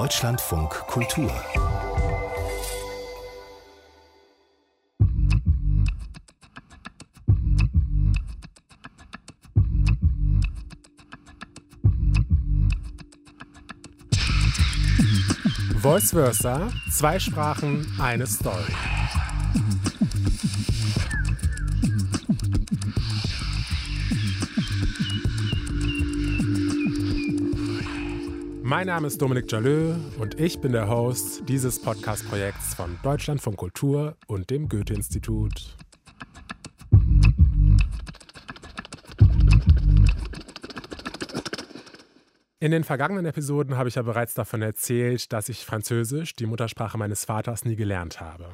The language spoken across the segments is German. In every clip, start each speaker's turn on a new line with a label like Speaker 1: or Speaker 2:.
Speaker 1: Deutschlandfunk Kultur
Speaker 2: Voice Versa, zwei Sprachen, eine Story. Mein Name ist Dominik Jalö und ich bin der Host dieses Podcast-Projekts von Deutschland von Kultur und dem Goethe-Institut. In den vergangenen Episoden habe ich ja bereits davon erzählt, dass ich Französisch, die Muttersprache meines Vaters, nie gelernt habe.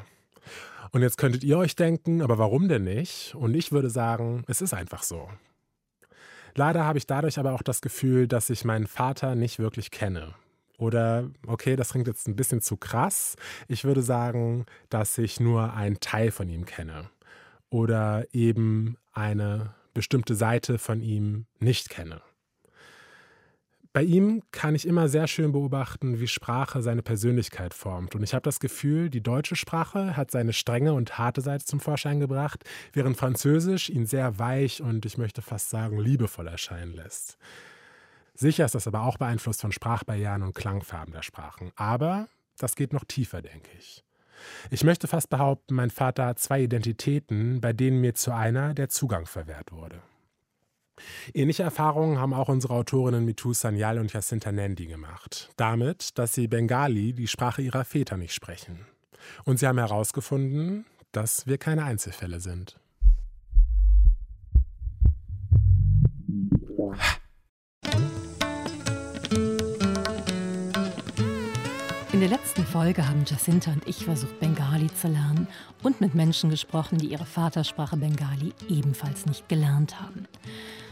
Speaker 2: Und jetzt könntet ihr euch denken, aber warum denn nicht? Und ich würde sagen, es ist einfach so. Leider habe ich dadurch aber auch das Gefühl, dass ich meinen Vater nicht wirklich kenne. Oder, okay, das klingt jetzt ein bisschen zu krass. Ich würde sagen, dass ich nur einen Teil von ihm kenne. Oder eben eine bestimmte Seite von ihm nicht kenne. Bei ihm kann ich immer sehr schön beobachten, wie Sprache seine Persönlichkeit formt. Und ich habe das Gefühl, die deutsche Sprache hat seine strenge und harte Seite zum Vorschein gebracht, während Französisch ihn sehr weich und ich möchte fast sagen liebevoll erscheinen lässt. Sicher ist das aber auch beeinflusst von Sprachbarrieren und Klangfarben der Sprachen. Aber das geht noch tiefer, denke ich. Ich möchte fast behaupten, mein Vater hat zwei Identitäten, bei denen mir zu einer der Zugang verwehrt wurde. Ähnliche Erfahrungen haben auch unsere Autorinnen Mitu Sanyal und Jacinta Nandi gemacht. Damit, dass sie Bengali, die Sprache ihrer Väter, nicht sprechen. Und sie haben herausgefunden, dass wir keine Einzelfälle sind.
Speaker 3: In der letzten Folge haben Jacinta und ich versucht, Bengali zu lernen und mit Menschen gesprochen, die ihre Vatersprache Bengali ebenfalls nicht gelernt haben.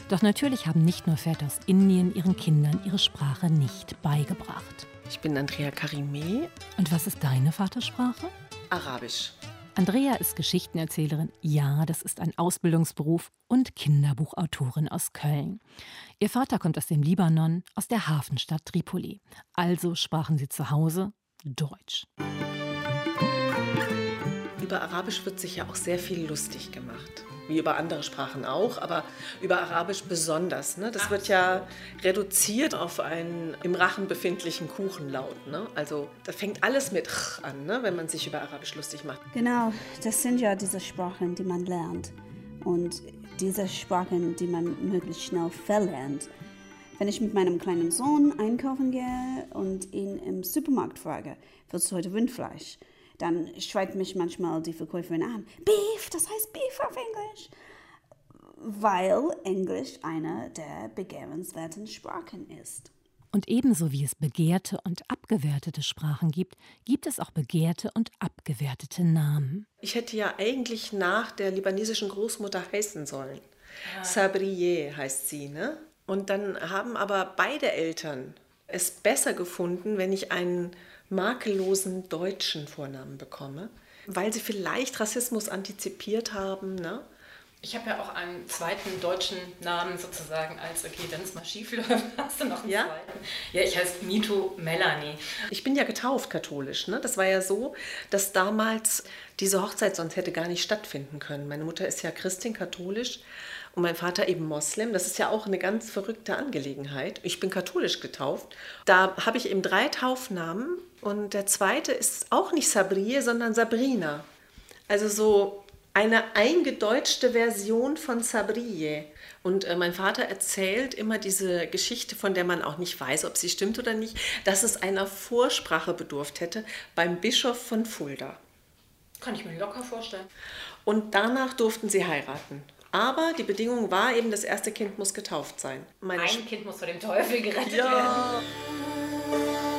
Speaker 3: Doch natürlich haben nicht nur Väter aus Indien ihren Kindern ihre Sprache nicht beigebracht.
Speaker 4: Ich bin Andrea Karime.
Speaker 3: Und was ist deine Vatersprache?
Speaker 4: Arabisch.
Speaker 3: Andrea ist Geschichtenerzählerin, ja, das ist ein Ausbildungsberuf und Kinderbuchautorin aus Köln. Ihr Vater kommt aus dem Libanon, aus der Hafenstadt Tripoli. Also sprachen sie zu Hause Deutsch.
Speaker 4: Über Arabisch wird sich ja auch sehr viel lustig gemacht wie über andere Sprachen auch, aber über Arabisch besonders. Ne? Das wird ja reduziert auf einen im Rachen befindlichen Kuchenlaut. Ne? Also da fängt alles mit ch an, ne? wenn man sich über Arabisch lustig macht.
Speaker 5: Genau, das sind ja diese Sprachen, die man lernt. Und diese Sprachen, die man möglichst schnell verlernt. Wenn ich mit meinem kleinen Sohn einkaufen gehe und ihn im Supermarkt frage, willst du heute Rindfleisch? Dann schreit mich manchmal die Verkäuferin an, Beef, das heißt Beef auf Englisch. Weil Englisch eine der begehrenswerten Sprachen ist.
Speaker 3: Und ebenso wie es begehrte und abgewertete Sprachen gibt, gibt es auch begehrte und abgewertete Namen.
Speaker 4: Ich hätte ja eigentlich nach der libanesischen Großmutter heißen sollen. Ja. Sabriye heißt sie, ne? Und dann haben aber beide Eltern es besser gefunden, wenn ich einen makellosen deutschen Vornamen bekomme, weil sie vielleicht Rassismus antizipiert haben. Ne?
Speaker 6: Ich habe ja auch einen zweiten deutschen Namen sozusagen als, okay, wenn es mal schief läuft, hast du noch einen ja? zweiten. Ja, ich heiße Mito Melanie.
Speaker 4: Ich bin ja getauft katholisch. Ne? Das war ja so, dass damals diese Hochzeit sonst hätte gar nicht stattfinden können. Meine Mutter ist ja Christin katholisch und mein Vater eben Moslem. Das ist ja auch eine ganz verrückte Angelegenheit. Ich bin katholisch getauft. Da habe ich eben drei Taufnamen und der zweite ist auch nicht Sabrie, sondern Sabrina. Also so eine eingedeutschte Version von Sabrie. Und äh, mein Vater erzählt immer diese Geschichte, von der man auch nicht weiß, ob sie stimmt oder nicht, dass es einer Vorsprache bedurft hätte beim Bischof von Fulda.
Speaker 6: Kann ich mir locker vorstellen.
Speaker 4: Und danach durften sie heiraten. Aber die Bedingung war eben, das erste Kind muss getauft sein.
Speaker 6: Meine Ein Kind muss vor dem Teufel gerettet ja. werden.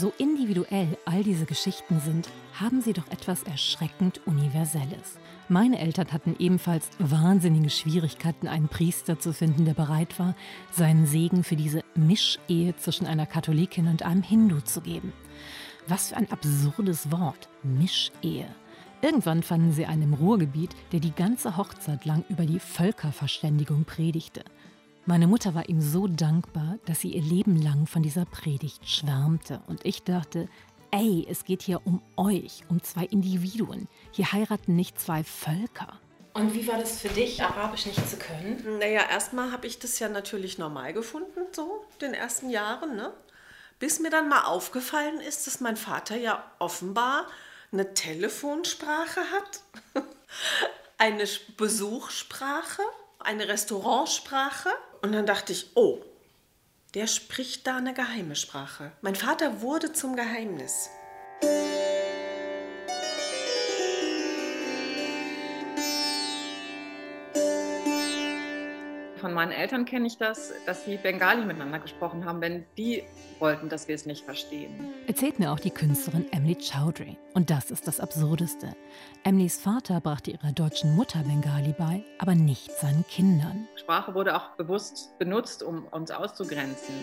Speaker 3: So individuell all diese Geschichten sind, haben sie doch etwas erschreckend Universelles. Meine Eltern hatten ebenfalls wahnsinnige Schwierigkeiten, einen Priester zu finden, der bereit war, seinen Segen für diese Mischehe zwischen einer Katholikin und einem Hindu zu geben. Was für ein absurdes Wort, Mischehe. Irgendwann fanden sie einen im Ruhrgebiet, der die ganze Hochzeit lang über die Völkerverständigung predigte. Meine Mutter war ihm so dankbar, dass sie ihr Leben lang von dieser Predigt schwärmte. Und ich dachte, ey, es geht hier um euch, um zwei Individuen. Hier heiraten nicht zwei Völker.
Speaker 6: Und wie war das für dich, Arabisch nicht zu können?
Speaker 4: Naja, erstmal habe ich das ja natürlich normal gefunden, so den ersten Jahren, ne? Bis mir dann mal aufgefallen ist, dass mein Vater ja offenbar eine Telefonsprache hat, eine Besuchssprache, eine Restaurantsprache. Und dann dachte ich, oh, der spricht da eine geheime Sprache. Mein Vater wurde zum Geheimnis.
Speaker 1: Von meinen Eltern kenne ich das, dass sie Bengali miteinander gesprochen haben, wenn die wollten, dass wir es nicht verstehen.
Speaker 3: Erzählt mir auch die Künstlerin Emily Chowdhury. Und das ist das Absurdeste. Emilys Vater brachte ihrer deutschen Mutter Bengali bei, aber nicht seinen Kindern.
Speaker 1: Sprache wurde auch bewusst benutzt, um uns auszugrenzen.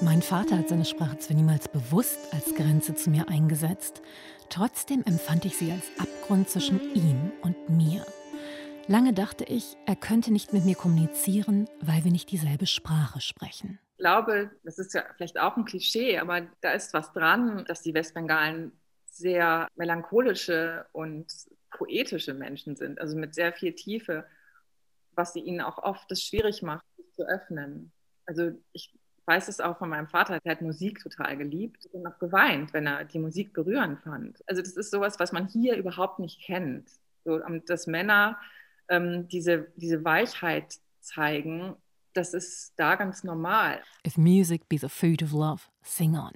Speaker 3: Mein Vater hat seine Sprache zwar niemals bewusst als Grenze zu mir eingesetzt, trotzdem empfand ich sie als Abgrund zwischen ihm und mir. Lange dachte ich, er könnte nicht mit mir kommunizieren, weil wir nicht dieselbe Sprache sprechen.
Speaker 1: Ich glaube, das ist ja vielleicht auch ein Klischee, aber da ist was dran, dass die Westbengalen sehr melancholische und poetische Menschen sind, also mit sehr viel Tiefe, was sie ihnen auch oft es schwierig macht, sich zu öffnen. Also ich weiß es auch von meinem Vater, der hat Musik total geliebt und auch geweint, wenn er die Musik berührend fand. Also das ist sowas, was man hier überhaupt nicht kennt. So, dass Männer ähm, diese, diese Weichheit zeigen, das ist da ganz normal.
Speaker 3: If music be the food of love, sing on.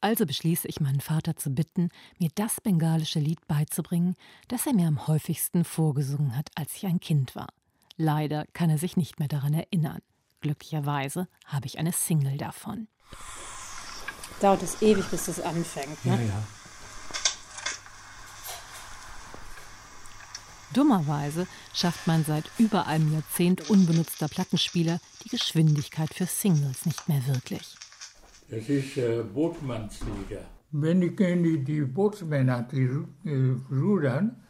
Speaker 3: Also beschließe ich meinen Vater zu bitten, mir das bengalische Lied beizubringen, das er mir am häufigsten vorgesungen hat, als ich ein Kind war. Leider kann er sich nicht mehr daran erinnern. Glücklicherweise habe ich eine Single davon.
Speaker 6: Dauert es ewig, bis das anfängt, ne?
Speaker 2: Ja, ja.
Speaker 3: Dummerweise schafft man seit über einem Jahrzehnt unbenutzter Plattenspieler die Geschwindigkeit für Singles nicht mehr wirklich.
Speaker 7: Das ist äh, Bootsmannslieder. Wenn die, die, die Bootsmänner die, äh, rudern,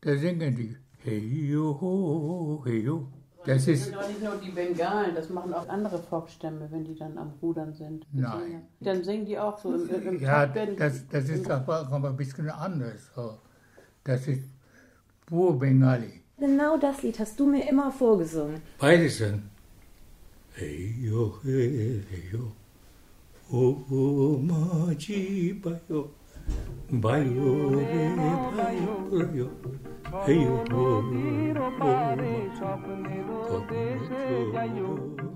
Speaker 7: da singen die Hey yo ho, hey yo.
Speaker 8: Das ist doch nicht nur die Bengalen, das machen auch andere Volksstämme, wenn die dann am Rudern sind.
Speaker 7: Nein.
Speaker 8: Dann singen die auch so im, im
Speaker 7: Ja, das, das ist aber, aber ein bisschen anders. Das ist pur Bengali.
Speaker 3: Genau das Lied hast du mir immer vorgesungen.
Speaker 7: Beides sind. Hey yo, hey, hey yo. Oh, oh, maji bayo. Bayo, re, bayo, bayo. Hey yo, oh,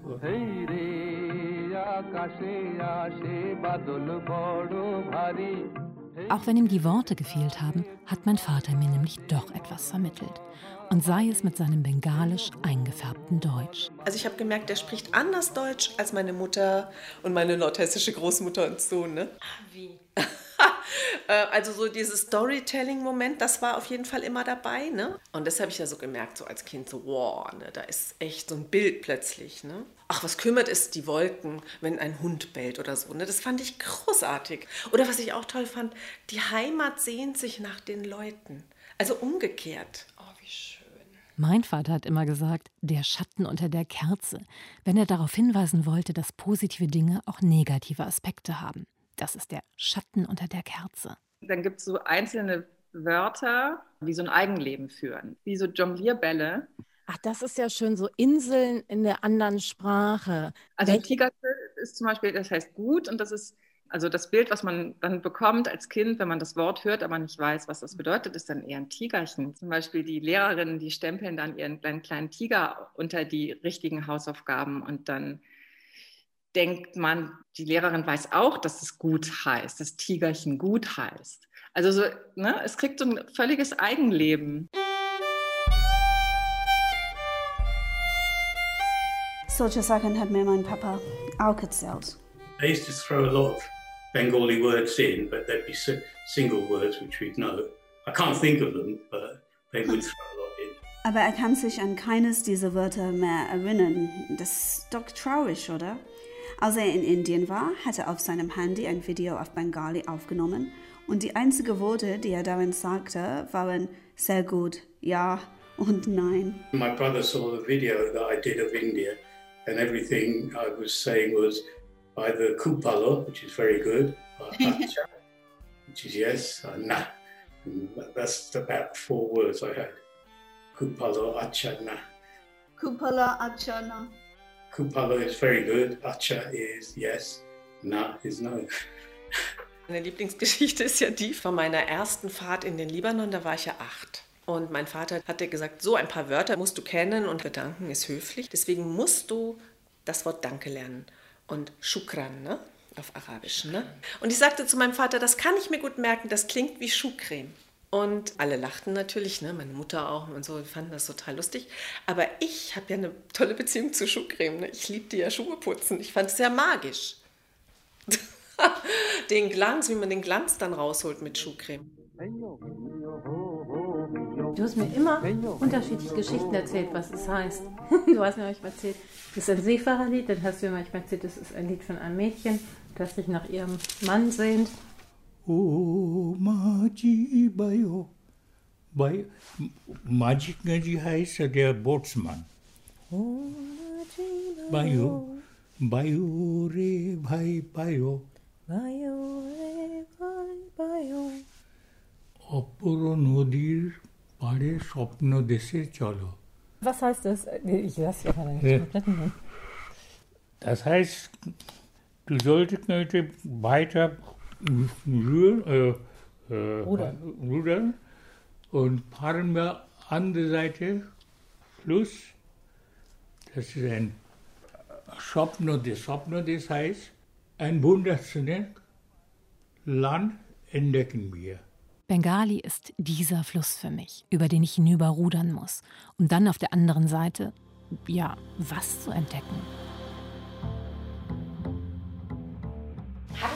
Speaker 7: oh,
Speaker 9: hey re আকাশে আসে বাদল বড় ভারী
Speaker 3: auch wenn ihm die Worte gefehlt haben, hat mein Vater mir nämlich doch etwas vermittelt. Und sei es mit seinem bengalisch eingefärbten Deutsch.
Speaker 4: Also ich habe gemerkt, er spricht anders Deutsch als meine Mutter und meine nordhessische Großmutter und so. Ne?
Speaker 6: Wie?
Speaker 4: also so dieses Storytelling-Moment, das war auf jeden Fall immer dabei. Ne? Und das habe ich ja so gemerkt, so als Kind, so, wow, ne, da ist echt so ein Bild plötzlich. Ne? Ach, was kümmert es die Wolken, wenn ein Hund bellt oder so. Ne? Das fand ich großartig. Oder was ich auch toll fand, die Heimat sehnt sich nach den Leuten. Also umgekehrt.
Speaker 6: Oh, wie schön.
Speaker 3: Mein Vater hat immer gesagt, der Schatten unter der Kerze, wenn er darauf hinweisen wollte, dass positive Dinge auch negative Aspekte haben. Das ist der Schatten unter der Kerze.
Speaker 1: Dann gibt es so einzelne Wörter, die so ein Eigenleben führen, wie so Jonglierbälle.
Speaker 3: Ach, das ist ja schön, so Inseln in der anderen Sprache.
Speaker 1: Also Tigerke ist zum Beispiel, das heißt gut und das ist, also das Bild, was man dann bekommt als Kind, wenn man das Wort hört, aber nicht weiß, was das bedeutet, ist dann eher ein Tigerchen. Zum Beispiel die Lehrerinnen, die stempeln dann ihren kleinen, kleinen Tiger unter die richtigen Hausaufgaben und dann denkt man, die Lehrerin weiß auch, dass es gut heißt, dass Tigerchen gut heißt. Also so, ne, es kriegt so ein völliges Eigenleben.
Speaker 5: Solche Sachen hat mir mein Papa auch erzählt.
Speaker 10: They used to throw a lot of Bengali words in, but there'd be single words which we'd know. I can't think of them, but they would throw a lot in.
Speaker 5: Aber er kann sich an keines dieser Wörter mehr erinnern. Das ist doch traurig, oder? Als er in Indien war, hat er auf seinem Handy ein Video auf Bengali aufgenommen Und die einzigen Worte, die er darin sagte, waren sehr gut, ja und nein.
Speaker 10: My brother saw the video that I did of India, and everything I was saying was either kupalo, which is very good, or acha, which is yes, or na. And that's about four words I had. Kupalo, acha, na.
Speaker 5: Kupala achana.
Speaker 10: Kupalo is very good, acha is yes, na is no.
Speaker 4: Meine Lieblingsgeschichte ist ja die von meiner ersten Fahrt in den Libanon, da war ich ja acht. Und mein Vater hatte gesagt, so ein paar Wörter musst du kennen und bedanken ist höflich. Deswegen musst du das Wort Danke lernen. Und Shukran, ne? auf Arabisch. Ne? Und ich sagte zu meinem Vater, das kann ich mir gut merken, das klingt wie Schuhcreme. Und alle lachten natürlich, ne? meine Mutter auch und so, fanden das total lustig. Aber ich habe ja eine tolle Beziehung zu Schuhcreme. Ne? Ich liebte ja Schuhe putzen. Ich fand es sehr magisch. den Glanz, wie man den Glanz dann rausholt mit Schuhcreme.
Speaker 8: Du hast mir immer unterschiedliche Geschichten erzählt, was es heißt. Du hast mir manchmal erzählt, das ist ein Seefahrerlied, dann hast du mir manchmal erzählt, das ist ein Lied von einem Mädchen, das sich nach ihrem Mann sehnt.
Speaker 7: ओ माझी bio bye माझी जी आहे सगळ्या बोट्समान bio bio रे भाई bio bio রে ভাই বায়ো অপর নদীর পাড়ে স্বপ্ন দেশে চলো
Speaker 8: Was heißt das? Ich lasse ja mal kompletten
Speaker 7: Das heißt, du solltest heute weiter rühren, äh, äh,
Speaker 8: Rudern.
Speaker 7: rudern und wir andere Seite Fluss. Das ist ein Schopnodes. Schopnodes heißt, ein wunderschönes Land entdecken wir.
Speaker 3: Bengali ist dieser Fluss für mich, über den ich hinüberrudern muss, um dann auf der anderen Seite, ja, was zu entdecken.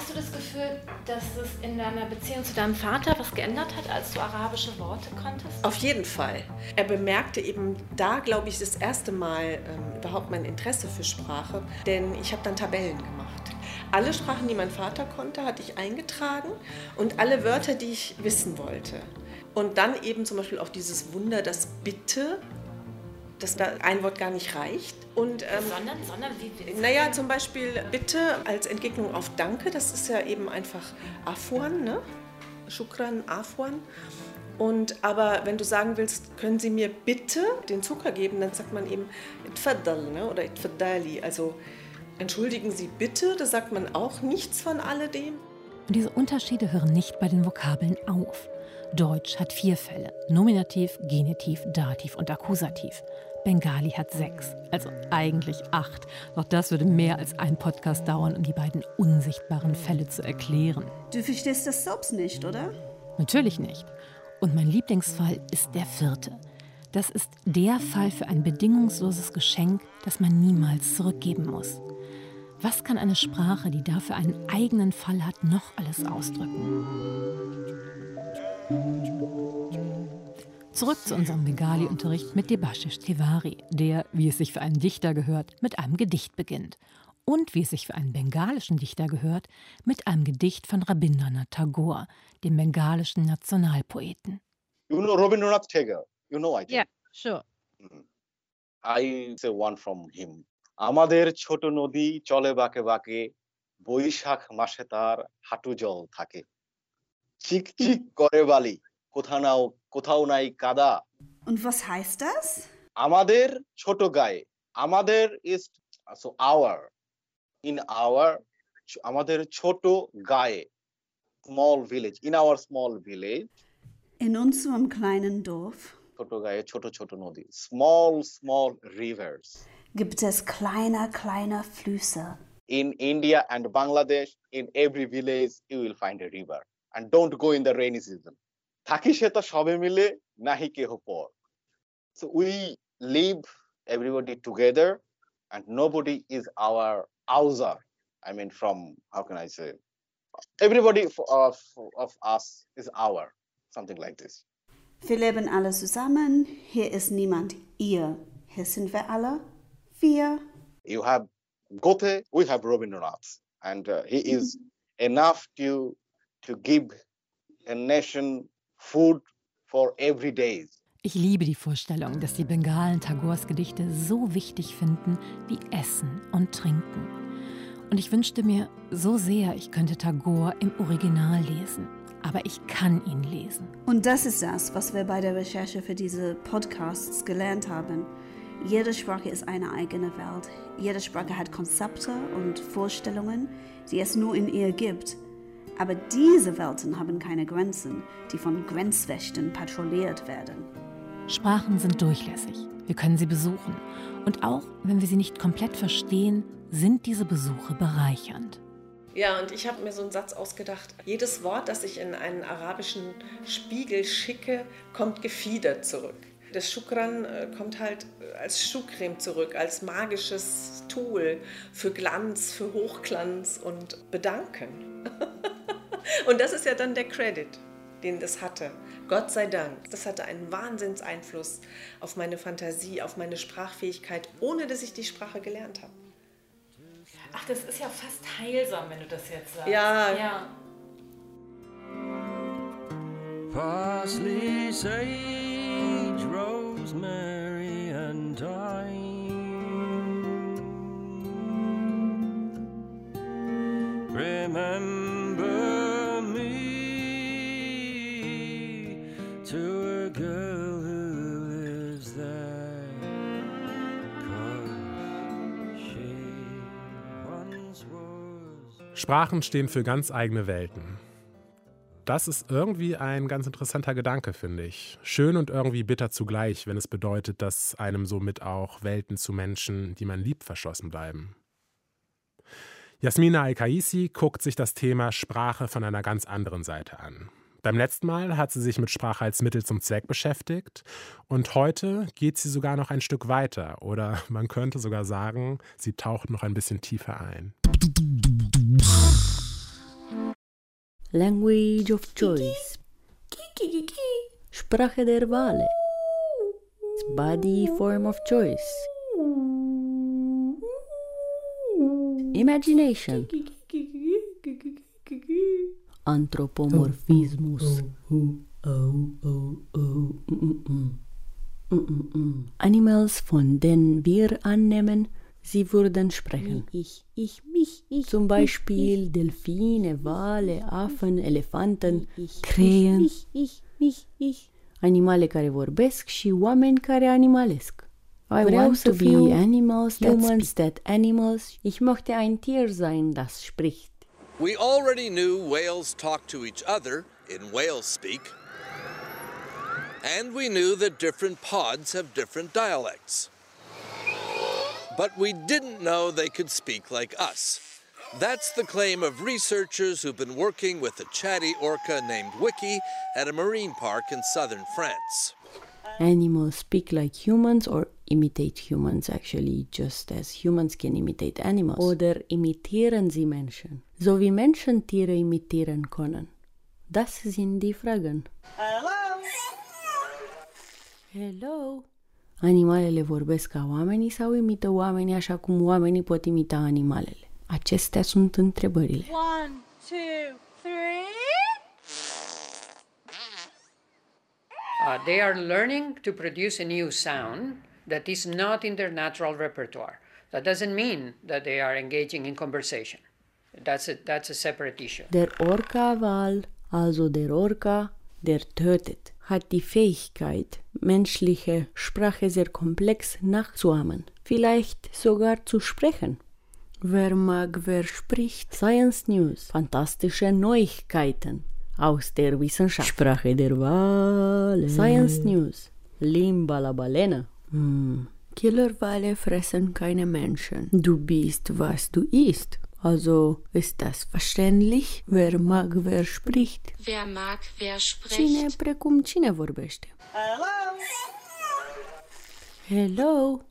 Speaker 6: Hattest du das Gefühl, dass es in deiner Beziehung zu deinem Vater was geändert hat, als du arabische Worte konntest?
Speaker 4: Auf jeden Fall. Er bemerkte eben da, glaube ich, das erste Mal ähm, überhaupt mein Interesse für Sprache, denn ich habe dann Tabellen gemacht. Alle Sprachen, die mein Vater konnte, hatte ich eingetragen und alle Wörter, die ich wissen wollte. Und dann eben zum Beispiel auch dieses Wunder, das Bitte, dass da ein Wort gar nicht reicht. Und, ähm,
Speaker 6: sondern, sondern wie?
Speaker 4: naja, zum Beispiel Bitte als Entgegnung auf Danke, das ist ja eben einfach Afwan, ne? Shukran, Afwan. Und aber wenn du sagen willst, können Sie mir bitte den Zucker geben, dann sagt man eben Itfaddal ne? oder Itfaddali. Also entschuldigen Sie bitte, da sagt man auch nichts von alledem.
Speaker 3: Und diese Unterschiede hören nicht bei den Vokabeln auf. Deutsch hat vier Fälle: Nominativ, Genitiv, Dativ und Akkusativ. Bengali hat sechs, also eigentlich acht. Doch das würde mehr als ein Podcast dauern, um die beiden unsichtbaren Fälle zu erklären.
Speaker 5: Du verstehst das selbst nicht, oder?
Speaker 3: Natürlich nicht. Und mein Lieblingsfall ist der vierte. Das ist der Fall für ein bedingungsloses Geschenk, das man niemals zurückgeben muss. Was kann eine Sprache, die dafür einen eigenen Fall hat, noch alles ausdrücken? Zurück zu unserem Bengali-Unterricht mit Debashish Tiwari, der, wie es sich für einen Dichter gehört, mit einem Gedicht beginnt. Und wie es sich für einen bengalischen Dichter gehört, mit einem Gedicht von Rabindranath Tagore, dem bengalischen Nationalpoeten.
Speaker 11: You know Rabindranath Tagore? You know, I think.
Speaker 12: Yeah, sure.
Speaker 11: I say one from him. আমাদের ছোট নদী চলে বাঁকে বাঁকে বৈশাখ মাসে তার হাঁটু জল থাকে চিক চিক করে বালি কোথাও নাও কোথাও নাই কাদা
Speaker 5: Und was heißt das?
Speaker 11: আমাদের ছোট গায়ে আমাদের is so our in our আমাদের ছোট গায়ে small village in our small village
Speaker 5: In unserem kleinen Dorf
Speaker 11: ছোট গায়ে ছোট ছোট নদী small small rivers
Speaker 5: gibt es kleine, kleine Flüsse.
Speaker 11: in India and Bangladesh, in every village, you will find a river. And don't go in the rainy season. থাকি সে তো সবে মিলে নাহি কেহ পর So we live everybody together and nobody is our ouser. I mean, from, how can I say, everybody f- of, of us is our, something like this.
Speaker 5: Wir leben alle zusammen. Hier ist niemand ihr. Hier sind wir alle wir.
Speaker 11: You have Goethe, we have Rabindranath, and uh, he is enough to to give a nation food for every day.
Speaker 3: Ich liebe die Vorstellung, dass die Bengalen Tagores Gedichte so wichtig finden wie Essen und Trinken. Und ich wünschte mir so sehr, ich könnte Tagore im Original lesen. Aber ich kann ihn lesen.
Speaker 5: Und das ist das, was wir bei der Recherche für diese Podcasts gelernt haben. Jede Sprache ist eine eigene Welt. Jede Sprache hat Konzepte und Vorstellungen, die es nur in ihr gibt. Aber diese Welten haben keine Grenzen, die von Grenzwächtern patrouilliert werden.
Speaker 3: Sprachen sind durchlässig. Wir können sie besuchen. Und auch wenn wir sie nicht komplett verstehen, sind diese Besuche bereichernd.
Speaker 4: Ja, und ich habe mir so einen Satz ausgedacht. Jedes Wort, das ich in einen arabischen Spiegel schicke, kommt gefiedert zurück. Das Shukran äh, kommt halt als Schuhcreme zurück, als magisches Tool für Glanz, für Hochglanz und Bedanken. und das ist ja dann der Credit, den das hatte. Gott sei Dank. Das hatte einen Wahnsinnseinfluss auf meine Fantasie, auf meine Sprachfähigkeit, ohne dass ich die Sprache gelernt habe.
Speaker 6: Ach, das ist ja fast heilsam, wenn du das jetzt sagst.
Speaker 4: Ja.
Speaker 6: ja.
Speaker 9: Parsley, sage, rosemary
Speaker 2: Sprachen stehen für ganz eigene Welten. Das ist irgendwie ein ganz interessanter Gedanke, finde ich. Schön und irgendwie bitter zugleich, wenn es bedeutet, dass einem somit auch Welten zu Menschen, die man liebt, verschlossen bleiben. Jasmina Al-Kaisi guckt sich das Thema Sprache von einer ganz anderen Seite an. Beim letzten Mal hat sie sich mit Sprache als Mittel zum Zweck beschäftigt und heute geht sie sogar noch ein Stück weiter oder man könnte sogar sagen, sie taucht noch ein bisschen tiefer ein.
Speaker 12: Language of Choice. Sprache der Wahl. Body Form of Choice. Imagination. Anthropomorphismus. Animals, von denen wir annehmen, sie würden sprechen.
Speaker 8: Ich, ich, mich, ich.
Speaker 12: Zum Beispiel Delfine, Wale, Affen, Elefanten, Krähen.
Speaker 8: Ich, ich, mich, ich.
Speaker 12: Animale care vorbesc și oameni care animalesc. I
Speaker 8: Vreau
Speaker 12: want to be animals that
Speaker 8: humans
Speaker 12: that animals. Ich möchte ein Tier sein, das spricht.
Speaker 13: We already knew whales talk to each other in whale speak, and we knew that different pods have different dialects. But we didn't know they could speak like us. That's the claim of researchers who've been working with a chatty orca named Wiki at a marine park in southern France.
Speaker 12: Animals speak like humans or imitate humans actually, just as humans can imitate animals. Oder imitieren sie Menschen, so wie Menschen Tiere imitieren können. Das sind die Fragen. Hello! Hello. Animalele vorbesc ca oamenii sau imită oamenii așa cum oamenii pot imita animalele? Acestea sunt întrebările.
Speaker 14: One, two, three.
Speaker 15: Uh, they are learning to produce a new sound that is not in their natural repertoire. That doesn't mean that they are engaging in conversation. That's a, that's a separate issue.
Speaker 12: Der Orca-Wal, also der Orca, der tötet, hat die Fähigkeit, menschliche Sprache sehr komplex nachzuahmen, vielleicht sogar zu sprechen. Wer mag, wer spricht? Science News, fantastische Neuigkeiten aus der Wissenschaft. Sprache der Wale. Science News, Limba la Balena. Hm. Killerwale fressen keine Menschen. Du bist, was du isst. Also ist das verständlich? Wer mag, wer spricht?
Speaker 14: Wer mag, wer spricht?
Speaker 12: Cine precum cine vorbește? Hello.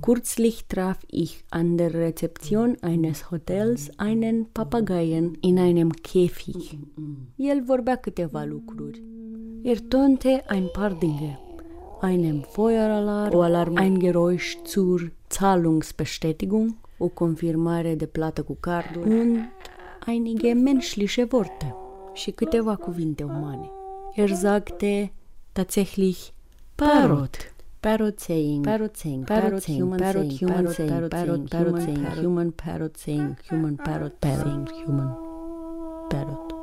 Speaker 12: Kürzlich traf ich an der Rezeption eines Hotels einen Papageien in einem Käfig. El vorbea câteva lucruri. Er tonte ein paar Dinge. Einen Feueralarm, alarm, ein Geräusch zur Zahlungsbestätigung, o confirmare de plată cu cardul. Und einige menschliche Worte. și câteva cuvinte umane. Er sagte tatsächlich Parrot. Parrot saying, parrot saying, parrot human parrot human saying, parrot parrot saying, human parrot saying, human parrot saying, human parrot.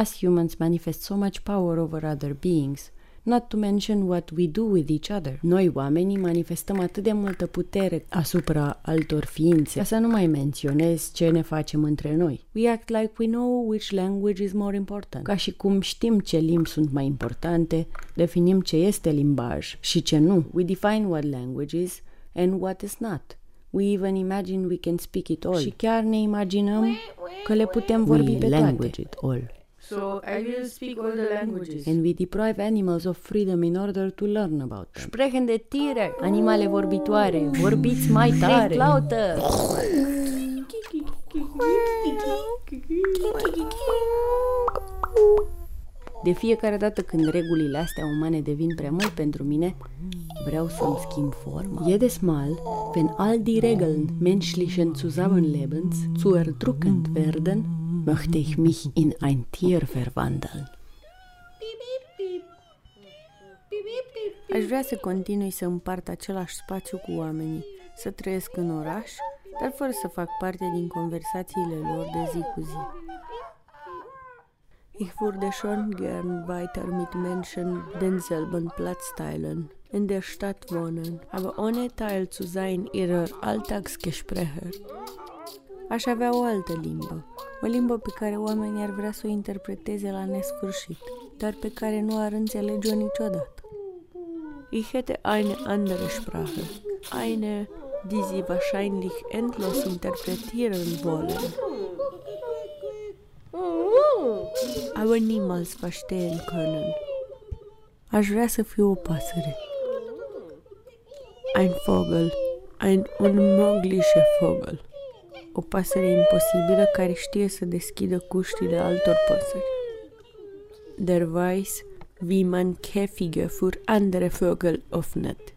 Speaker 12: Us humans manifest so much power over other beings not to mention what we do with each other. Noi, oamenii, manifestăm atât de multă putere asupra altor ființe, ca să nu mai menționez ce ne facem între noi. We act like we know which language is more important. Ca și cum știm ce limbi sunt mai importante, definim ce este limbaj și ce nu. We define what language is and what is not. We even imagine we can speak it all. Și chiar ne imaginăm că le putem vorbi we pe language it all.
Speaker 8: So I will speak all the languages.
Speaker 12: And we deprive animals of freedom in order to learn about them. Sprechen de Tiere, animale vorbitoare, vorbiți mai tare. lauter. De fiecare dată când regulile astea umane devin prea mult pentru mine, vreau să-mi schimb forma. Jedes Mal, wenn all die Regeln menschlichen Zusammenlebens zu erdrückend werden, möchte ich mich in ein Tier verwandeln. Aș vrea să continui să împart același spațiu cu oamenii, să trăiesc în oraș, dar fără să fac parte din conversațiile lor de zi cu zi. Ich würde schon gern weiter mit Menschen denselben Platz teilen, in der Stadt wohnen, aber ohne Teil zu sein ihrer Alltagsgespräche. Aș avea o altă limbă, o limbă pe care oamenii ar vrea să o interpreteze la nesfârșit, dar pe care nu ar înțelege-o niciodată. Ich hätte eine andere Sprache, eine, die sie wahrscheinlich endlos interpretieren wollen. Aber niemals verstehen können. Aș vrea să fiu o pasăre. Ein Vogel, ein unmöglicher Vogel o pasăre imposibilă care știe să deschidă cuștile altor păsări. Der weiß, wie man Käfige für andere Vögel öffnet.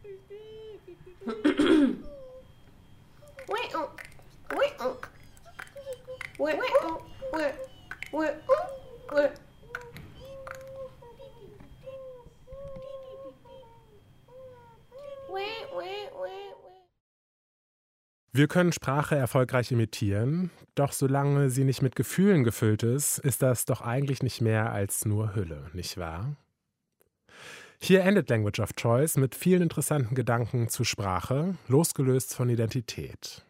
Speaker 2: Wir können Sprache erfolgreich imitieren, doch solange sie nicht mit Gefühlen gefüllt ist, ist das doch eigentlich nicht mehr als nur Hülle, nicht wahr? Hier endet Language of Choice mit vielen interessanten Gedanken zu Sprache, losgelöst von Identität.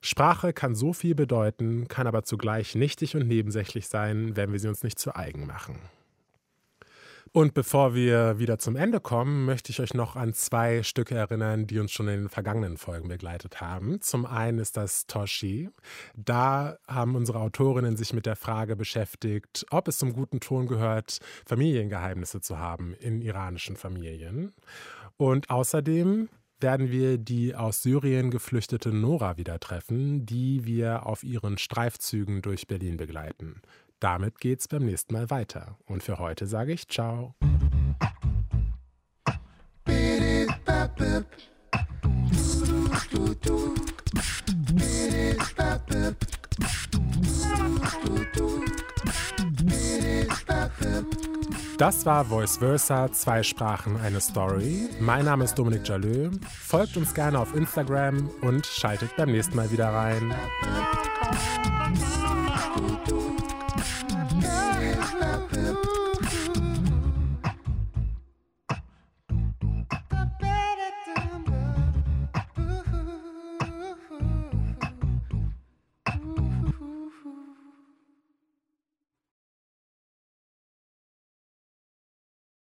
Speaker 2: Sprache kann so viel bedeuten, kann aber zugleich nichtig und nebensächlich sein, wenn wir sie uns nicht zu eigen machen. Und bevor wir wieder zum Ende kommen, möchte ich euch noch an zwei Stücke erinnern, die uns schon in den vergangenen Folgen begleitet haben. Zum einen ist das Toshi. Da haben unsere Autorinnen sich mit der Frage beschäftigt, ob es zum guten Ton gehört, Familiengeheimnisse zu haben in iranischen Familien. Und außerdem werden wir die aus Syrien geflüchtete Nora wieder treffen, die wir auf ihren Streifzügen durch Berlin begleiten. Damit geht's beim nächsten Mal weiter. Und für heute sage ich Ciao. Das war Voice Versa, zwei Sprachen, eine Story. Mein Name ist Dominik Jalö. Folgt uns gerne auf Instagram und schaltet beim nächsten Mal wieder rein.